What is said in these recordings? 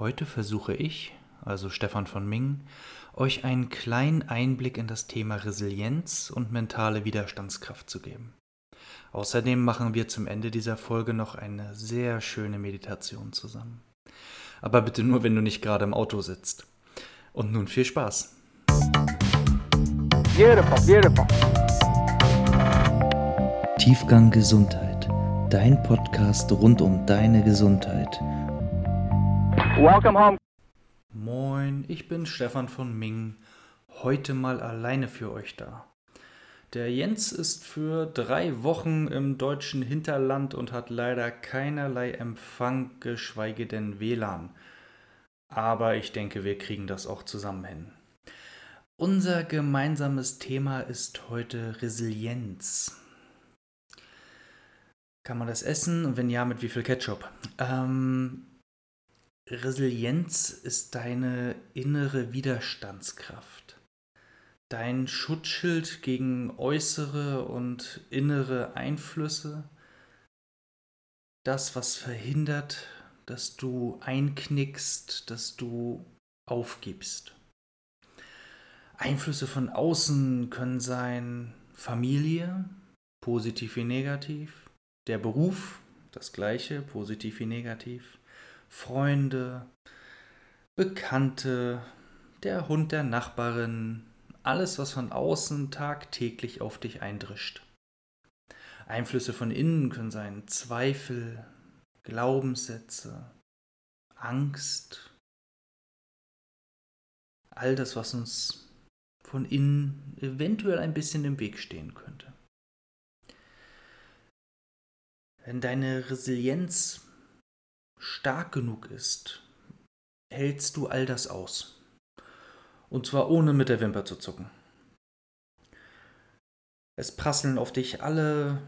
Heute versuche ich, also Stefan von Ming, euch einen kleinen Einblick in das Thema Resilienz und mentale Widerstandskraft zu geben. Außerdem machen wir zum Ende dieser Folge noch eine sehr schöne Meditation zusammen. Aber bitte nur, wenn du nicht gerade im Auto sitzt. Und nun viel Spaß. Beautiful, beautiful. Tiefgang Gesundheit. Dein Podcast rund um deine Gesundheit Welcome home. Moin, ich bin Stefan von Ming. Heute mal alleine für euch da. Der Jens ist für drei Wochen im deutschen Hinterland und hat leider keinerlei Empfang, geschweige denn WLAN. Aber ich denke, wir kriegen das auch zusammen hin. Unser gemeinsames Thema ist heute Resilienz. Kann man das essen? Und wenn ja, mit wie viel Ketchup? Ähm, Resilienz ist deine innere Widerstandskraft, dein Schutzschild gegen äußere und innere Einflüsse, das, was verhindert, dass du einknickst, dass du aufgibst. Einflüsse von außen können sein Familie, positiv wie negativ, der Beruf, das gleiche, positiv wie negativ, Freunde, Bekannte, der Hund der Nachbarin, alles, was von außen tagtäglich auf dich eindrischt. Einflüsse von innen können sein Zweifel, Glaubenssätze, Angst, all das, was uns von innen eventuell ein bisschen im Weg stehen könnte. Wenn deine Resilienz stark genug ist, hältst du all das aus. Und zwar ohne mit der Wimper zu zucken. Es prasseln auf dich alle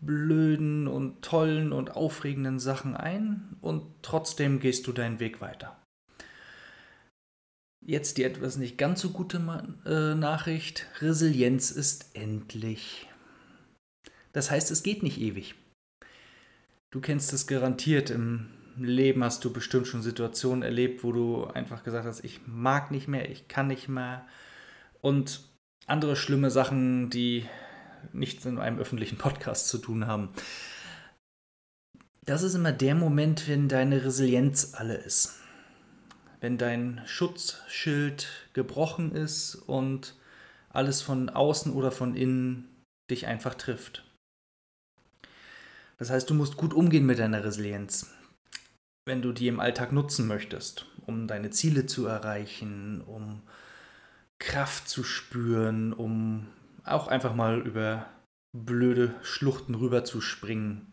blöden und tollen und aufregenden Sachen ein und trotzdem gehst du deinen Weg weiter. Jetzt die etwas nicht ganz so gute äh, Nachricht. Resilienz ist endlich. Das heißt, es geht nicht ewig. Du kennst es garantiert. Im Leben hast du bestimmt schon Situationen erlebt, wo du einfach gesagt hast, ich mag nicht mehr, ich kann nicht mehr. Und andere schlimme Sachen, die nichts in einem öffentlichen Podcast zu tun haben. Das ist immer der Moment, wenn deine Resilienz alle ist. Wenn dein Schutzschild gebrochen ist und alles von außen oder von innen dich einfach trifft. Das heißt, du musst gut umgehen mit deiner Resilienz, wenn du die im Alltag nutzen möchtest, um deine Ziele zu erreichen, um Kraft zu spüren, um auch einfach mal über blöde Schluchten rüber zu springen.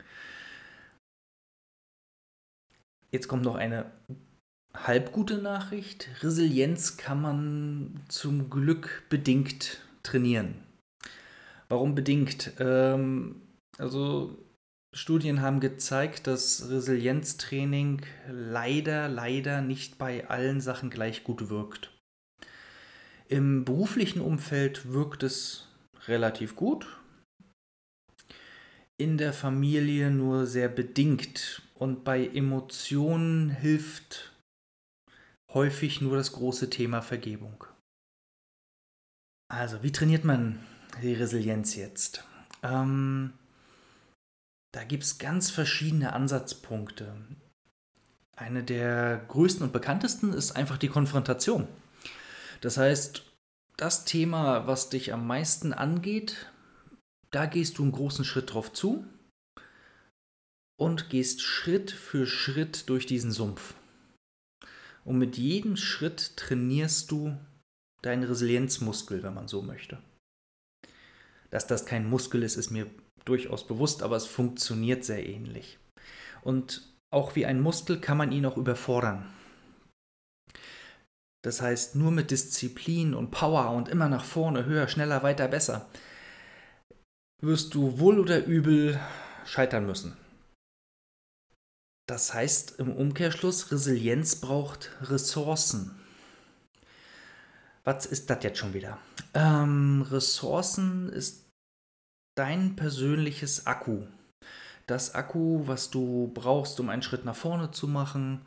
Jetzt kommt noch eine halbgute Nachricht. Resilienz kann man zum Glück bedingt trainieren. Warum bedingt? Ähm, also Studien haben gezeigt, dass Resilienztraining leider, leider nicht bei allen Sachen gleich gut wirkt. Im beruflichen Umfeld wirkt es relativ gut, in der Familie nur sehr bedingt und bei Emotionen hilft häufig nur das große Thema Vergebung. Also, wie trainiert man die Resilienz jetzt? Ähm, da gibt es ganz verschiedene Ansatzpunkte. Eine der größten und bekanntesten ist einfach die Konfrontation. Das heißt, das Thema, was dich am meisten angeht, da gehst du einen großen Schritt drauf zu und gehst Schritt für Schritt durch diesen Sumpf. Und mit jedem Schritt trainierst du deinen Resilienzmuskel, wenn man so möchte. Dass das kein Muskel ist, ist mir durchaus bewusst, aber es funktioniert sehr ähnlich. Und auch wie ein Muskel kann man ihn auch überfordern. Das heißt, nur mit Disziplin und Power und immer nach vorne, höher, schneller, weiter, besser, wirst du wohl oder übel scheitern müssen. Das heißt im Umkehrschluss, Resilienz braucht Ressourcen. Was ist das jetzt schon wieder? Ähm, Ressourcen ist dein persönliches Akku. Das Akku, was du brauchst, um einen Schritt nach vorne zu machen,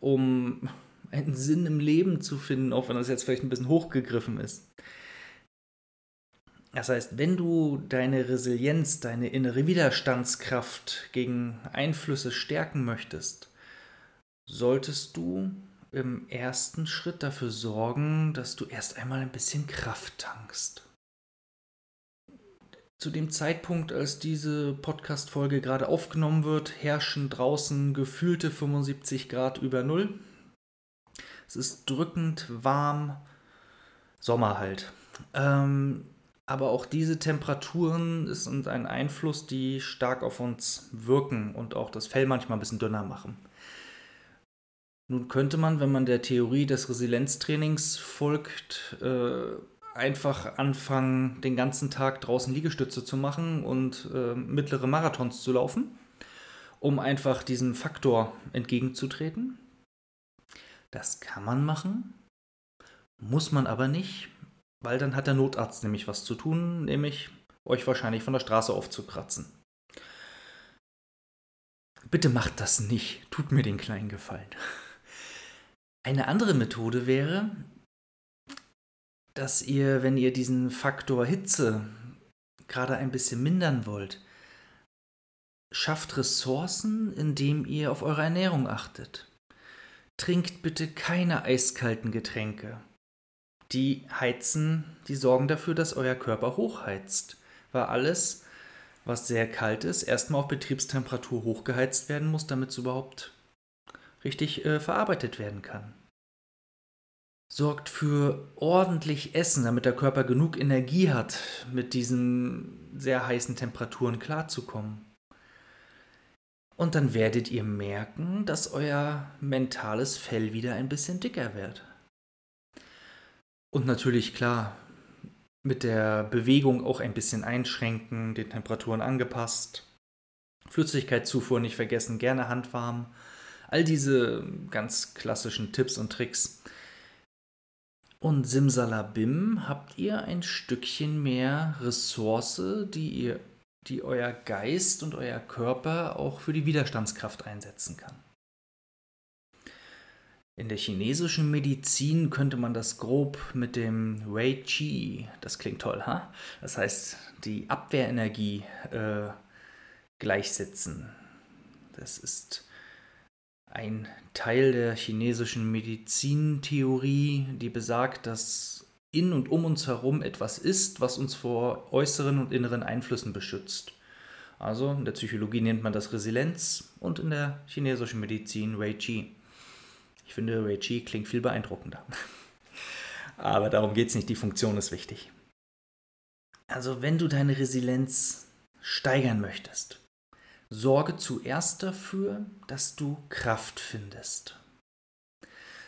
um einen Sinn im Leben zu finden, auch wenn das jetzt vielleicht ein bisschen hochgegriffen ist. Das heißt, wenn du deine Resilienz, deine innere Widerstandskraft gegen Einflüsse stärken möchtest, solltest du im ersten Schritt dafür sorgen, dass du erst einmal ein bisschen Kraft tankst. Zu dem Zeitpunkt, als diese Podcast-Folge gerade aufgenommen wird, herrschen draußen gefühlte 75 Grad über Null. Es ist drückend warm, Sommer halt. Ähm, aber auch diese Temperaturen sind ein Einfluss, die stark auf uns wirken und auch das Fell manchmal ein bisschen dünner machen. Nun könnte man, wenn man der Theorie des Resilienztrainings folgt, äh, einfach anfangen, den ganzen Tag draußen Liegestütze zu machen und äh, mittlere Marathons zu laufen, um einfach diesem Faktor entgegenzutreten. Das kann man machen, muss man aber nicht, weil dann hat der Notarzt nämlich was zu tun, nämlich euch wahrscheinlich von der Straße aufzukratzen. Bitte macht das nicht, tut mir den kleinen Gefallen. Eine andere Methode wäre, dass ihr, wenn ihr diesen Faktor Hitze gerade ein bisschen mindern wollt, schafft Ressourcen, indem ihr auf eure Ernährung achtet. Trinkt bitte keine eiskalten Getränke. Die heizen, die sorgen dafür, dass euer Körper hochheizt, weil alles, was sehr kalt ist, erstmal auf Betriebstemperatur hochgeheizt werden muss, damit es überhaupt richtig äh, verarbeitet werden kann. Sorgt für ordentlich Essen, damit der Körper genug Energie hat, mit diesen sehr heißen Temperaturen klarzukommen. Und dann werdet ihr merken, dass euer mentales Fell wieder ein bisschen dicker wird. Und natürlich klar, mit der Bewegung auch ein bisschen einschränken, den Temperaturen angepasst. Flüssigkeitszufuhr nicht vergessen, gerne handwarm. All diese ganz klassischen Tipps und Tricks. Und Simsalabim habt ihr ein Stückchen mehr Ressource, die ihr die euer Geist und euer Körper auch für die Widerstandskraft einsetzen kann. In der chinesischen Medizin könnte man das grob mit dem Wei Qi, das klingt toll, ha? das heißt die Abwehrenergie äh, gleichsetzen. Das ist ein Teil der chinesischen Medizintheorie, die besagt, dass in und um uns herum etwas ist, was uns vor äußeren und inneren Einflüssen beschützt. Also in der Psychologie nennt man das Resilienz und in der chinesischen Medizin Wei Qi. Ich finde, Wei Qi klingt viel beeindruckender. Aber darum geht es nicht, die Funktion ist wichtig. Also wenn du deine Resilienz steigern möchtest, sorge zuerst dafür, dass du Kraft findest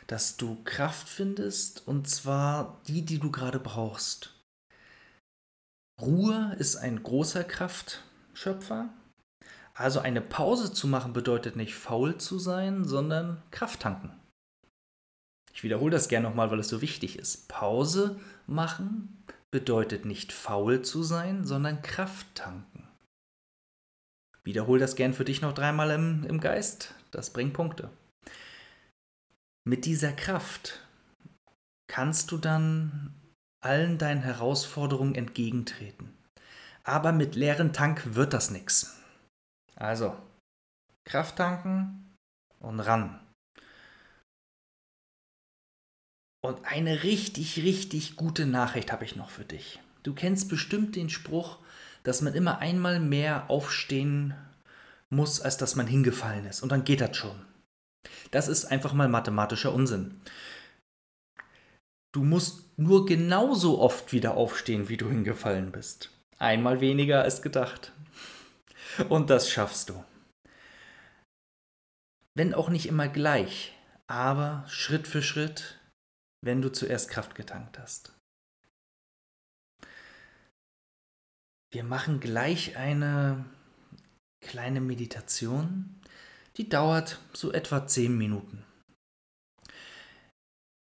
dass du Kraft findest und zwar die, die du gerade brauchst. Ruhe ist ein großer Kraftschöpfer. Also eine Pause zu machen bedeutet nicht faul zu sein, sondern Kraft tanken. Ich wiederhole das gerne nochmal, weil es so wichtig ist. Pause machen bedeutet nicht faul zu sein, sondern Kraft tanken. Wiederhole das gern für dich noch dreimal im, im Geist. Das bringt Punkte. Mit dieser Kraft kannst du dann allen deinen Herausforderungen entgegentreten. Aber mit leeren Tank wird das nichts. Also, Kraft tanken und ran. Und eine richtig, richtig gute Nachricht habe ich noch für dich. Du kennst bestimmt den Spruch, dass man immer einmal mehr aufstehen muss, als dass man hingefallen ist. Und dann geht das schon. Das ist einfach mal mathematischer Unsinn. Du musst nur genauso oft wieder aufstehen, wie du hingefallen bist. Einmal weniger als gedacht. Und das schaffst du. Wenn auch nicht immer gleich, aber Schritt für Schritt, wenn du zuerst Kraft getankt hast. Wir machen gleich eine kleine Meditation die dauert so etwa 10 Minuten.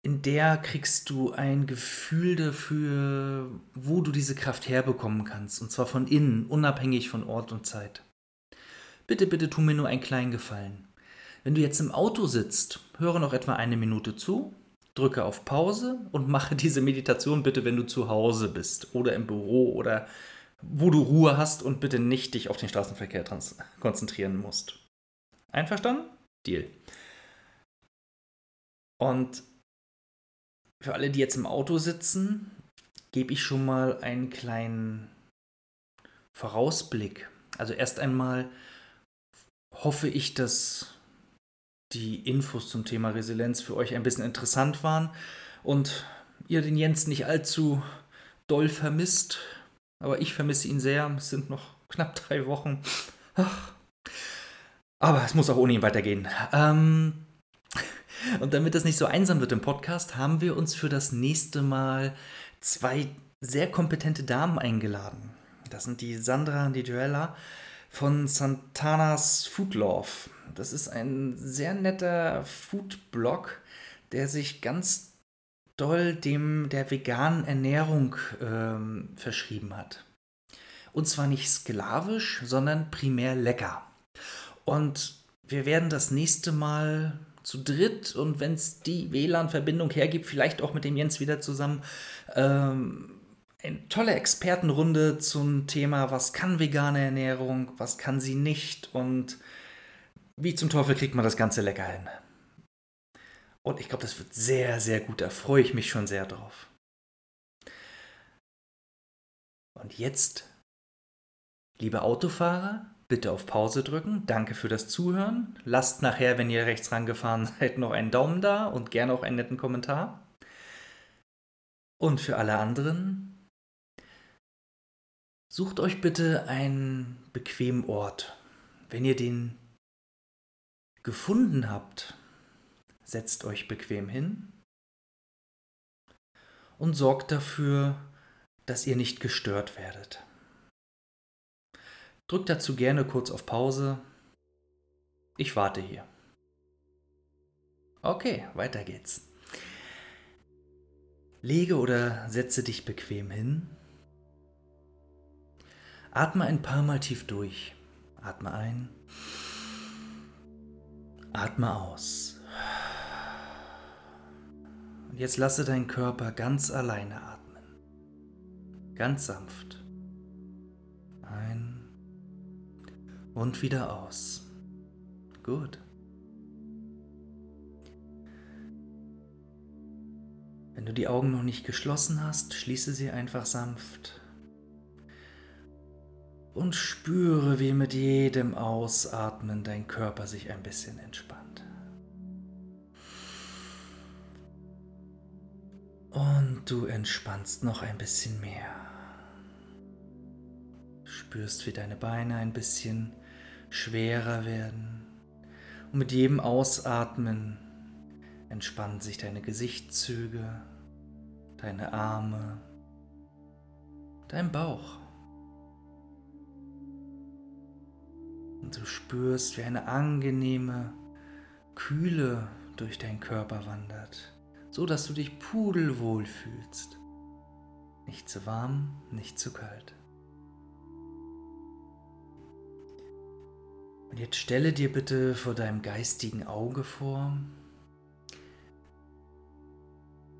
In der kriegst du ein Gefühl dafür, wo du diese Kraft herbekommen kannst. Und zwar von innen, unabhängig von Ort und Zeit. Bitte, bitte tu mir nur einen kleinen Gefallen. Wenn du jetzt im Auto sitzt, höre noch etwa eine Minute zu, drücke auf Pause und mache diese Meditation bitte, wenn du zu Hause bist oder im Büro oder wo du Ruhe hast und bitte nicht dich auf den Straßenverkehr konzentrieren musst. Einverstanden? Deal. Und für alle, die jetzt im Auto sitzen, gebe ich schon mal einen kleinen Vorausblick. Also erst einmal hoffe ich, dass die Infos zum Thema Resilienz für euch ein bisschen interessant waren und ihr den Jens nicht allzu doll vermisst. Aber ich vermisse ihn sehr. Es sind noch knapp drei Wochen. Ach. Aber es muss auch ohne ihn weitergehen. Ähm, und damit das nicht so einsam wird im Podcast, haben wir uns für das nächste Mal zwei sehr kompetente Damen eingeladen. Das sind die Sandra und die Joella von Santanas Food Love. Das ist ein sehr netter Food-Blog, der sich ganz doll dem der veganen Ernährung ähm, verschrieben hat. Und zwar nicht sklavisch, sondern primär lecker. Und wir werden das nächste Mal zu dritt und wenn es die WLAN-Verbindung hergibt, vielleicht auch mit dem Jens wieder zusammen. Ähm, eine tolle Expertenrunde zum Thema, was kann vegane Ernährung, was kann sie nicht und wie zum Teufel kriegt man das Ganze lecker hin. Und ich glaube, das wird sehr, sehr gut. Da freue ich mich schon sehr drauf. Und jetzt, liebe Autofahrer, bitte auf Pause drücken. Danke für das Zuhören. Lasst nachher, wenn ihr rechts rangefahren seid, noch einen Daumen da und gerne auch einen netten Kommentar. Und für alle anderen, sucht euch bitte einen bequemen Ort. Wenn ihr den gefunden habt, setzt euch bequem hin und sorgt dafür, dass ihr nicht gestört werdet. Drückt dazu gerne kurz auf Pause. Ich warte hier. Okay, weiter geht's. Lege oder setze dich bequem hin. Atme ein paar Mal tief durch. Atme ein. Atme aus. Jetzt lasse deinen Körper ganz alleine atmen. Ganz sanft. und wieder aus. Gut. Wenn du die Augen noch nicht geschlossen hast, schließe sie einfach sanft und spüre, wie mit jedem Ausatmen dein Körper sich ein bisschen entspannt. Und du entspannst noch ein bisschen mehr. Spürst, wie deine Beine ein bisschen schwerer werden. Und mit jedem Ausatmen entspannen sich deine Gesichtszüge, deine Arme, dein Bauch. Und du spürst, wie eine angenehme Kühle durch deinen Körper wandert, so dass du dich pudelwohl fühlst. Nicht zu warm, nicht zu kalt. Und jetzt stelle dir bitte vor deinem geistigen Auge vor,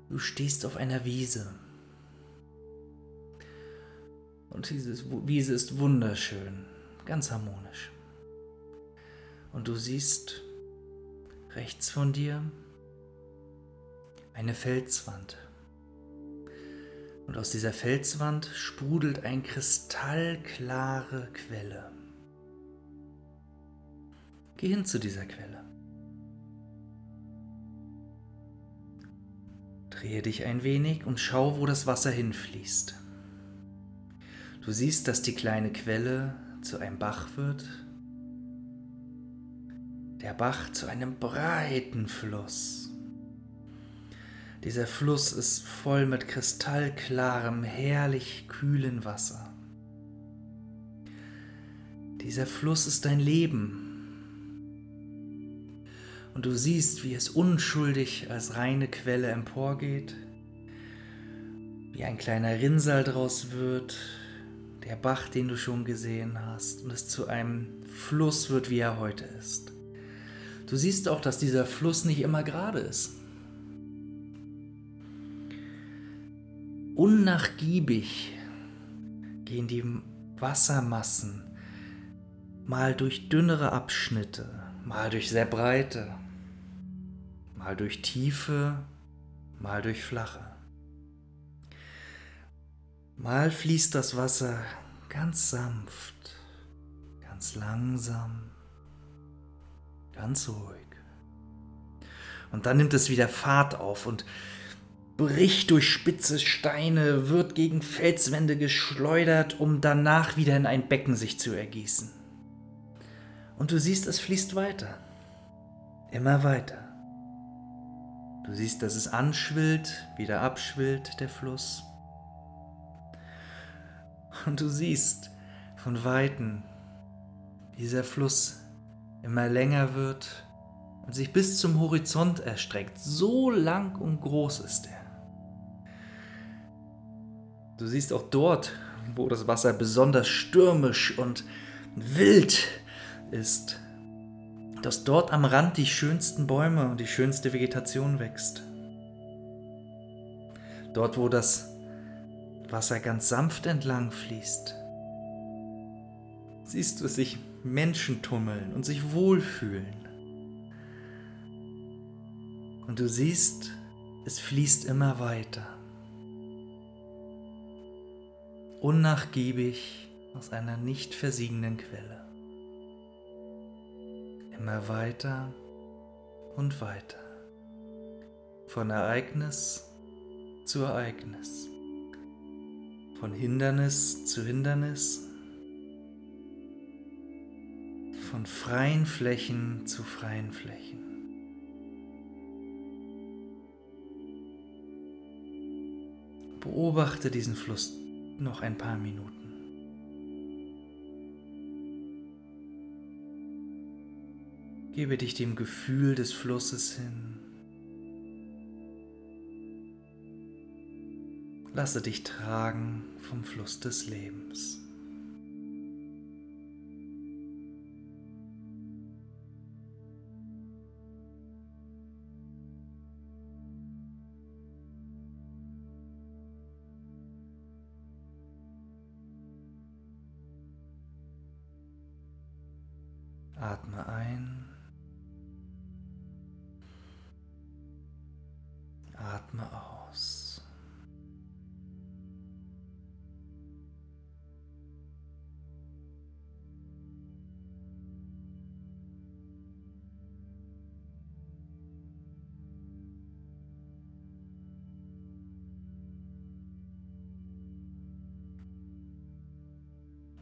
du stehst auf einer Wiese. Und diese Wiese ist wunderschön, ganz harmonisch. Und du siehst rechts von dir eine Felswand. Und aus dieser Felswand sprudelt eine kristallklare Quelle. Geh hin zu dieser Quelle. Drehe dich ein wenig und schau, wo das Wasser hinfließt. Du siehst, dass die kleine Quelle zu einem Bach wird. Der Bach zu einem breiten Fluss. Dieser Fluss ist voll mit kristallklarem, herrlich kühlen Wasser. Dieser Fluss ist dein Leben und du siehst, wie es unschuldig als reine Quelle emporgeht, wie ein kleiner Rinnsal draus wird, der Bach, den du schon gesehen hast, und es zu einem Fluss wird, wie er heute ist. Du siehst auch, dass dieser Fluss nicht immer gerade ist. Unnachgiebig gehen die Wassermassen mal durch dünnere Abschnitte, mal durch sehr breite, mal durch tiefe, mal durch flache. Mal fließt das Wasser ganz sanft, ganz langsam, ganz ruhig. Und dann nimmt es wieder Fahrt auf und bricht durch spitze Steine, wird gegen Felswände geschleudert, um danach wieder in ein Becken sich zu ergießen. Und du siehst, es fließt weiter. Immer weiter. Du siehst, dass es anschwillt, wieder abschwillt, der Fluss. Und du siehst von weitem, wie dieser Fluss immer länger wird und sich bis zum Horizont erstreckt. So lang und groß ist er. Du siehst auch dort, wo das Wasser besonders stürmisch und wild ist, dass dort am Rand die schönsten Bäume und die schönste Vegetation wächst. Dort, wo das Wasser ganz sanft entlang fließt, siehst du sich Menschen tummeln und sich wohlfühlen. Und du siehst, es fließt immer weiter. Unnachgiebig aus einer nicht versiegenden Quelle. Immer weiter und weiter. Von Ereignis zu Ereignis von Hindernis zu Hindernis, von freien Flächen zu freien Flächen. Beobachte diesen Fluss noch ein paar Minuten. Gebe dich dem Gefühl des Flusses hin. Lasse dich tragen vom Fluss des Lebens.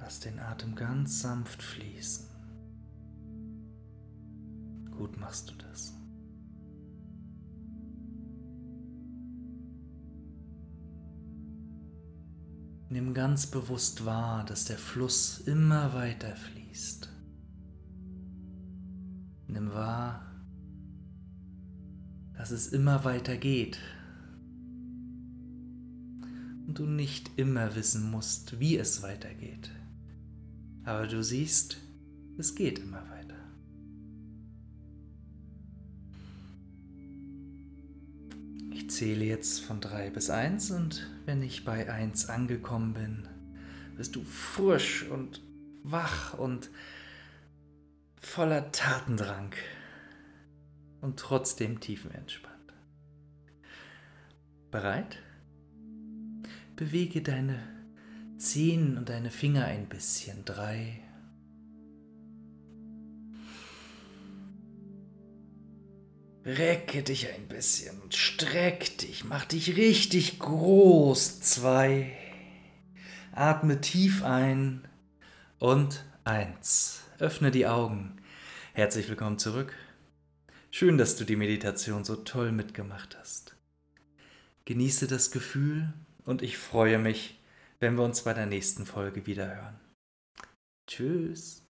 Lass den Atem ganz sanft fließen. Gut machst du das. Nimm ganz bewusst wahr, dass der Fluss immer weiter fließt. Nimm wahr, dass es immer weiter geht und du nicht immer wissen musst, wie es weitergeht. Aber du siehst, es geht immer weiter. Ich zähle jetzt von 3 bis 1 und wenn ich bei 1 angekommen bin, bist du frisch und wach und voller Tatendrang und trotzdem tiefenentspannt. Bereit? Bewege deine Zehen und deine Finger ein bisschen. Drei. Recke dich ein bisschen und streck dich. Mach dich richtig groß. Zwei. Atme tief ein und eins. Öffne die Augen. Herzlich willkommen zurück. Schön, dass du die Meditation so toll mitgemacht hast. Genieße das Gefühl und ich freue mich, wenn wir uns bei der nächsten Folge wieder hören. Tschüss.